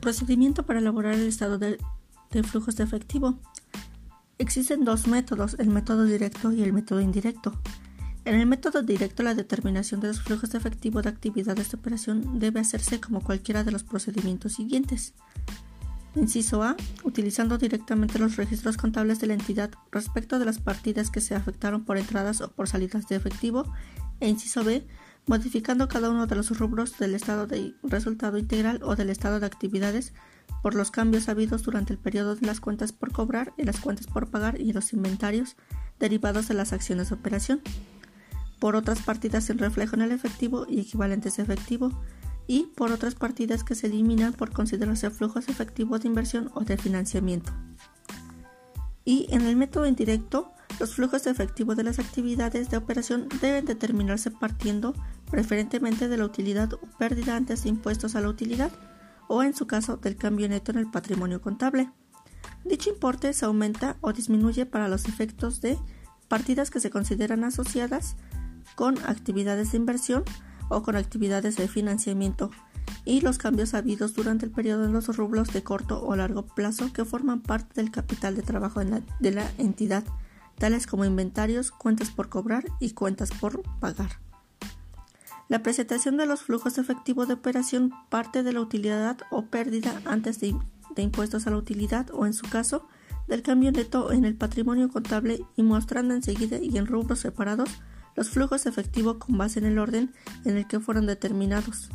Procedimiento para elaborar el estado de, flujos de efectivo. Existen dos métodos, el método directo y el método indirecto. En el método directo, la determinación de los flujos de efectivo de actividades de operación debe hacerse como cualquiera de los procedimientos siguientes. Inciso A. Utilizando directamente los registros contables de la entidad respecto de las partidas que se afectaron por entradas o por salidas de efectivo. E inciso B. Modificando cada uno de los rubros del estado de resultado integral o del estado de actividades por los cambios habidos durante el periodo de las cuentas por cobrar y las cuentas por pagar y los inventarios derivados de las acciones de operación por otras partidas el reflejo en el efectivo y equivalentes de efectivo, y por otras partidas que se eliminan por considerarse flujos efectivos de inversión o de financiamiento. Y en el método indirecto, los flujos de efectivo de las actividades de operación deben determinarse partiendo preferentemente de la utilidad o pérdida antes de impuestos a la utilidad, o en su caso del cambio neto en el patrimonio contable. Dicho importe se aumenta o disminuye para los efectos de partidas que se consideran asociadas con actividades de inversión o con actividades de financiamiento y los cambios habidos durante el periodo en los rublos de corto o largo plazo que forman parte del capital de trabajo de la entidad, tales como inventarios, cuentas por cobrar y cuentas por pagar. La presentación de los flujos efectivos de operación parte de la utilidad o pérdida antes de, impuestos a la utilidad o, en su caso, del cambio neto en el patrimonio contable y mostrando enseguida y en rubros separados los flujos efectivos con base en el orden en el que fueron determinados.